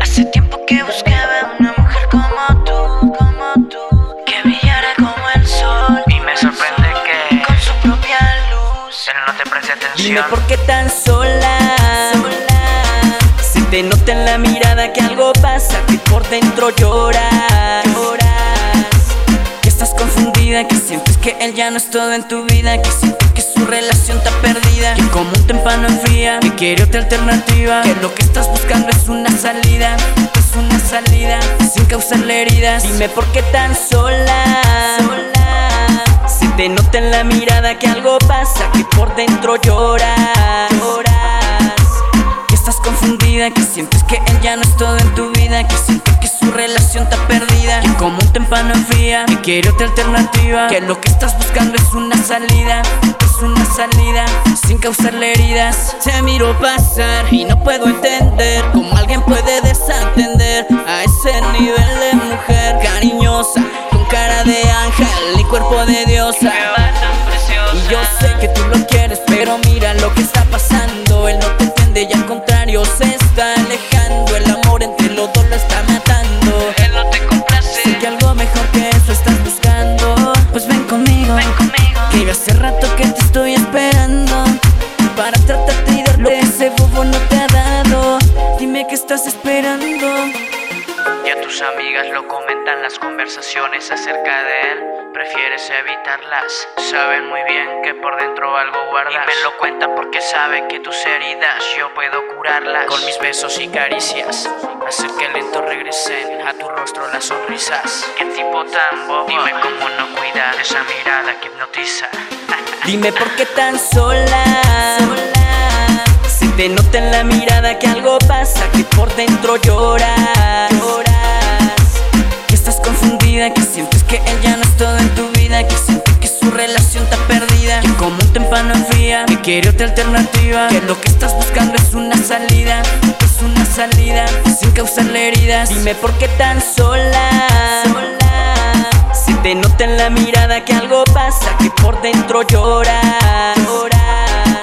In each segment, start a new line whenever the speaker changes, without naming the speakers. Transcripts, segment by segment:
Hace tiempo que buscaba una mujer como tú, como tú, que brillara como el sol
Y me sorprende que
con su propia luz.
él no te preste
Dime
atención.
por qué tan sola. Se te nota en la mirada que algo pasa, que por dentro lloras. Lloras. Que sientes que él ya no es todo en tu vida, que sientes que su relación está perdida, que como un tempano enfría, que quiere otra alternativa, que lo que estás buscando es una salida, es una salida sin causarle heridas. Dime por qué tan sola. Si te nota en la mirada que algo pasa, que por dentro. Lloras. Confundida, que sientes que él ya no es todo en tu vida, que sientes que su relación está perdida, que como un tempano enfría, que quiere otra alternativa, que lo que estás buscando es una salida, es una salida sin causarle heridas. Te miro pasar y no puedo entender cómo alguien puede desatender a ese nivel de mujer cariñosa, con cara de ángel y cuerpo de diosa. Y yo sé que tú lo quieres, pero mira lo que está pasando. Él no te entiende y al hace rato que te estoy esperando. Para tratarte y darte lo ese bobo no te ha dado. Dime que estás esperando.
Ya tus amigas lo comentan las conversaciones acerca de él. Prefieres evitarlas. Saben muy bien que por dentro algo guardas. Y me lo cuentan porque saben que tus heridas yo puedo curarlas. Con mis besos y caricias. Hacer que lento regresen a tu rostro las sonrisas. Qué tipo tan bobo. Dime cómo no cuidar esa mirada que hipnotiza.
Dime por qué tan sola. Si te nota en la mirada que algo pasa, que por dentro lloras. Que estás confundida, que sientes que él ya no es relación está perdida, que como un tempano enfría, que quiere otra alternativa, que lo que estás buscando es una salida, es una salida sin causarle heridas. Dime por qué tan sola. Si te nota en la mirada que algo pasa, que por dentro lloras. Lloras.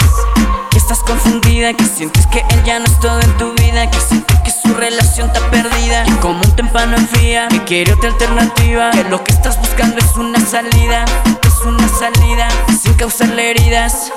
Que estás confundida, que sientes que él ya no es todo en tu vida, que sientes relación está perdida, que como un tempano enfría, que quiere otra alternativa, que lo que estás buscando es una salida, es una salida sin causarle heridas.